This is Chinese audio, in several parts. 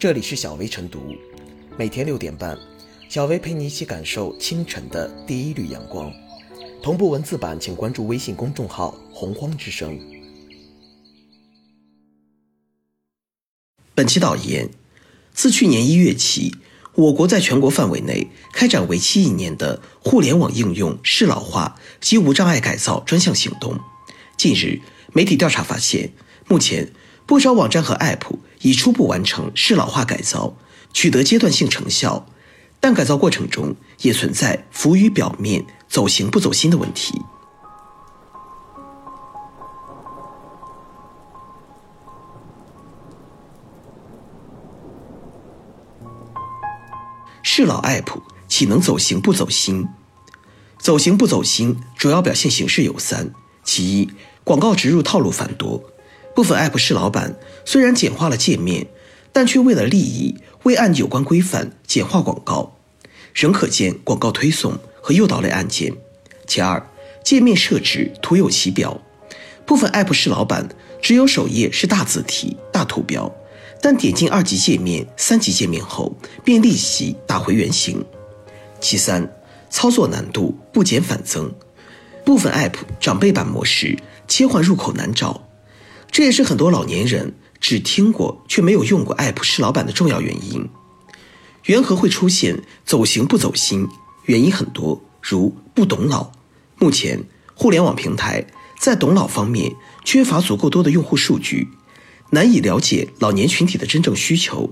这里是小薇晨读，每天六点半，小薇陪你一起感受清晨的第一缕阳光。同步文字版，请关注微信公众号“洪荒之声”。本期导言：自去年一月起，我国在全国范围内开展为期一年的互联网应用适老化及无障碍改造专项行动。近日，媒体调查发现，目前不少网站和 App 已初步完成适老化改造，取得阶段性成效，但改造过程中也存在浮于表面、走形不走心的问题。适老 App 岂能走形不走心？走形不走心，主要表现形式有三：其一，广告植入套路繁多，部分 App 是老板虽然简化了界面，但却为了利益未按有关规范简化广告，仍可见广告推送和诱导类按键。其二，界面设置徒有其表，部分 App 是老板只有首页是大字体、大图标，但点进二级界面、三级界面后便立即打回原形。其三，操作难度不减反增，部分 App 长辈版模式切换入口难找，这也是很多老年人只听过却没有用过 App 是老板的重要原因。缘何会出现走形不走心？原因很多，如不懂老。目前，互联网平台在懂老方面缺乏足够多的用户数据，难以了解老年群体的真正需求。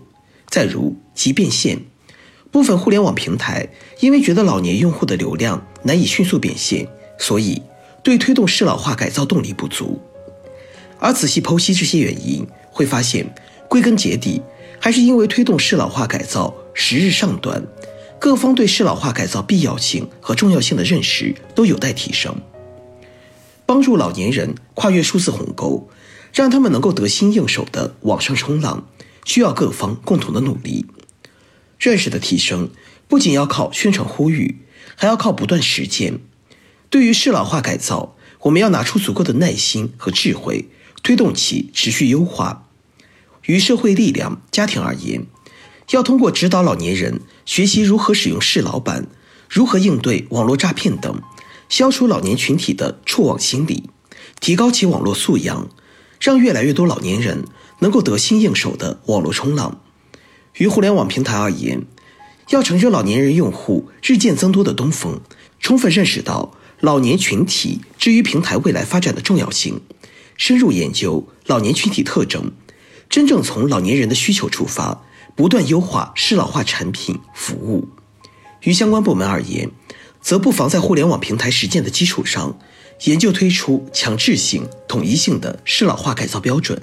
再如急变现，部分互联网平台因为觉得老年用户的流量难以迅速变现，所以对推动适老化改造动力不足。而仔细剖析这些原因，会发现归根结底还是因为推动适老化改造时日尚短。各方对适老化改造必要性和重要性的认识都有待提升。帮助老年人跨越数字鸿沟，让他们能够得心应手的往上冲浪，需要各方共同的努力。认识的提升不仅要靠宣传呼吁，还要靠不断实践。对于适老化改造，我们要拿出足够的耐心和智慧，推动其持续优化。于社会力量、家庭而言，要通过指导老年人学习如何使用适老板，如何应对网络诈骗等，消除老年群体的触网心理，提高其网络素养，让越来越多老年人能够得心应手的网络冲浪。于互联网平台而言，要乘着老年人用户日渐增多的东风，充分认识到老年群体至于平台未来发展的重要性，深入研究老年群体特征，真正从老年人的需求出发。不断优化适老化产品服务，于相关部门而言，则不妨在互联网平台实践的基础上，研究推出强制性、统一性的适老化改造标准。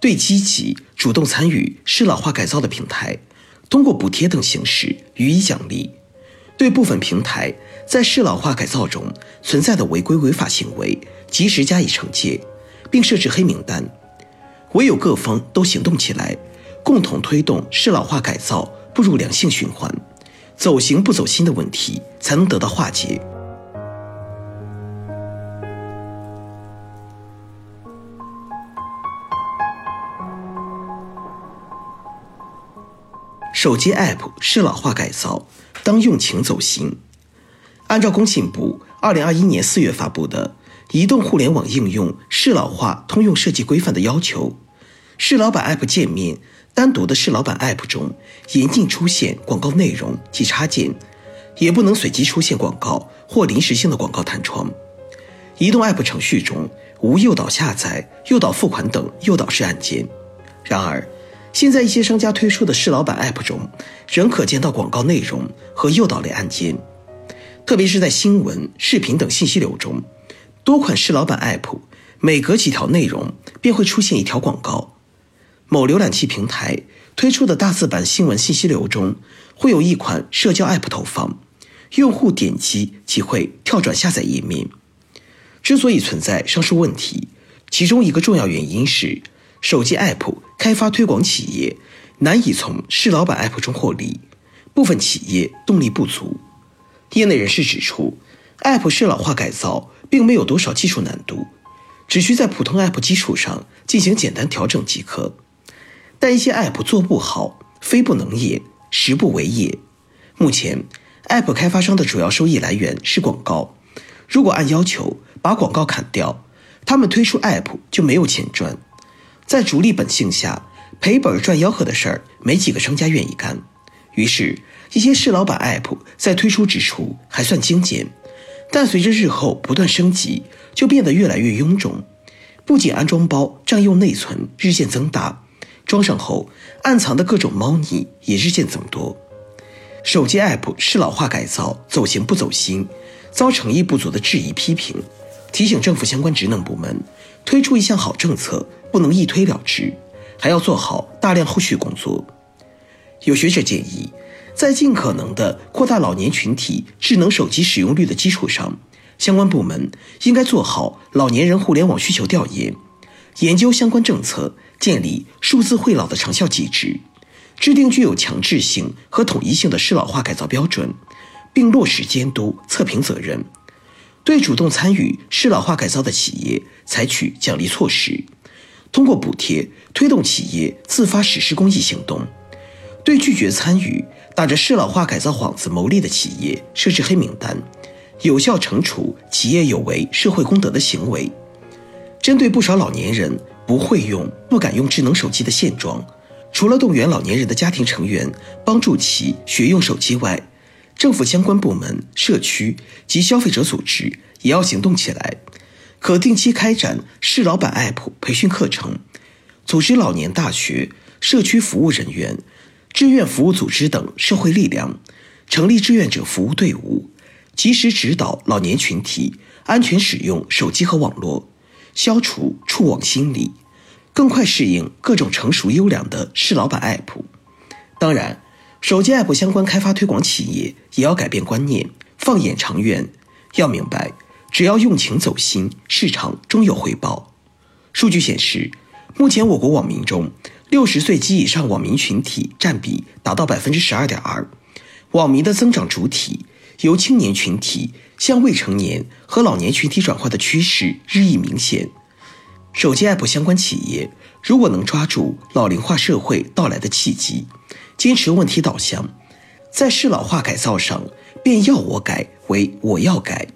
对积极主动参与适老化改造的平台，通过补贴等形式予以奖励；对部分平台在适老化改造中存在的违规违法行为，及时加以惩戒，并设置黑名单。唯有各方都行动起来。共同推动适老化改造步入良性循环，走形不走心的问题才能得到化解。手机 App 适老化改造当用情走心。按照工信部二零二一年四月发布的《移动互联网应用适老化通用设计规范》的要求，适老板 App 界面。单独的适老板 App 中严禁出现广告内容及插件，也不能随机出现广告或临时性的广告弹窗。移动 App 程序中无诱导下载、诱导付款等诱导式按键。然而，现在一些商家推出的适老板 App 中仍可见到广告内容和诱导类按键，特别是在新闻、视频等信息流中，多款适老板 App 每隔几条内容便会出现一条广告。某浏览器平台推出的大字版新闻信息流中，会有一款社交 App 投放，用户点击即会跳转下载页面。之所以存在上述问题，其中一个重要原因是手机 App 开发推广企业难以从适老板 App 中获利，部分企业动力不足。业内人士指出，App 适老化改造并没有多少技术难度，只需在普通 App 基础上进行简单调整即可。但一些 App 做不好，非不能也，实不为也。目前，App 开发商的主要收益来源是广告。如果按要求把广告砍掉，他们推出 App 就没有钱赚。在逐利本性下，赔本赚吆喝的事儿，没几个商家愿意干。于是，一些市老板 App 在推出之初还算精简，但随着日后不断升级，就变得越来越臃肿。不仅安装包占用内存日渐增大，装上后暗藏的各种猫腻也日渐增多。手机 App 是老化改造走形不走心，遭诚意不足的质疑批评，提醒政府相关职能部门推出一项好政策不能一推了之，还要做好大量后续工作。有学者建议，在尽可能的扩大老年群体智能手机使用率的基础上。相关部门应该做好老年人互联网需求调研，研究相关政策，建立数字惠老的长效机制，制定具有强制性和统一性的适老化改造标准，并落实监督测评责任。对主动参与适老化改造的企业采取奖励措施，通过补贴推动企业自发实施公益行动。对拒绝参与打着适老化改造幌子牟利的企业设置黑名单。有效惩处企业有违社会公德的行为。针对不少老年人不会用、不敢用智能手机的现状，除了动员老年人的家庭成员帮助其学用手机外，政府相关部门、社区及消费者组织也要行动起来，可定期开展适老板 App 培训课程，组织老年大学、社区服务人员、志愿服务组织等社会力量，成立志愿者服务队伍。及时指导老年群体安全使用手机和网络，消除触网心理，更快适应各种成熟优良的市老板 App。当然，手机 App 相关开发推广企业也要改变观念，放眼长远，要明白，只要用情走心，市场终有回报。数据显示，目前我国网民中，六十岁及以上网民群体占比达到百分之十二点二，网民的增长主体。由青年群体向未成年和老年群体转换的趋势日益明显。手机 App 相关企业如果能抓住老龄化社会到来的契机，坚持问题导向，在适老化改造上变要我改为我要改，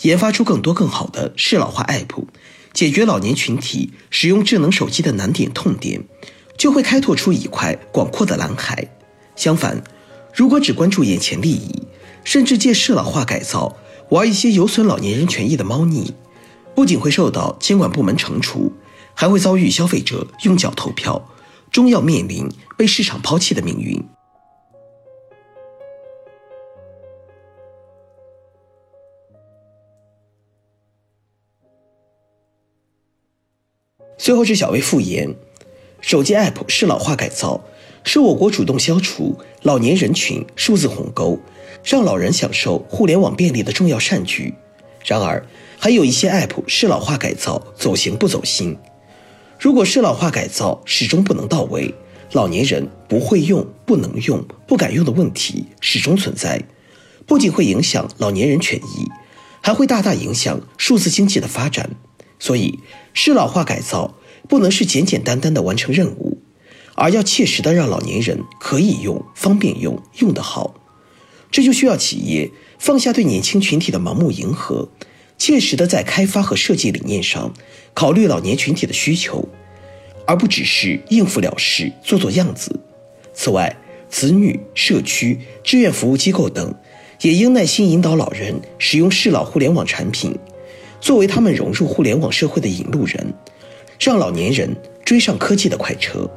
研发出更多更好的适老化 App，解决老年群体使用智能手机的难点痛点，就会开拓出一块广阔的蓝海。相反，如果只关注眼前利益，甚至借适老化改造玩一些有损老年人权益的猫腻，不仅会受到监管部门惩处，还会遭遇消费者用脚投票，终要面临被市场抛弃的命运。最后是小薇复言，手机 App 适老化改造是我国主动消除老年人群数字鸿沟。让老人享受互联网便利的重要善举，然而还有一些 App 适老化改造走形不走心。如果适老化改造始终不能到位，老年人不会用、不能用、不敢用的问题始终存在，不仅会影响老年人权益，还会大大影响数字经济的发展。所以，适老化改造不能是简简单单的完成任务，而要切实的让老年人可以用、方便用、用得好。这就需要企业放下对年轻群体的盲目迎合，切实的在开发和设计理念上考虑老年群体的需求，而不只是应付了事、做做样子。此外，子女、社区、志愿服务机构等也应耐心引导老人使用适老互联网产品，作为他们融入互联网社会的引路人，让老年人追上科技的快车。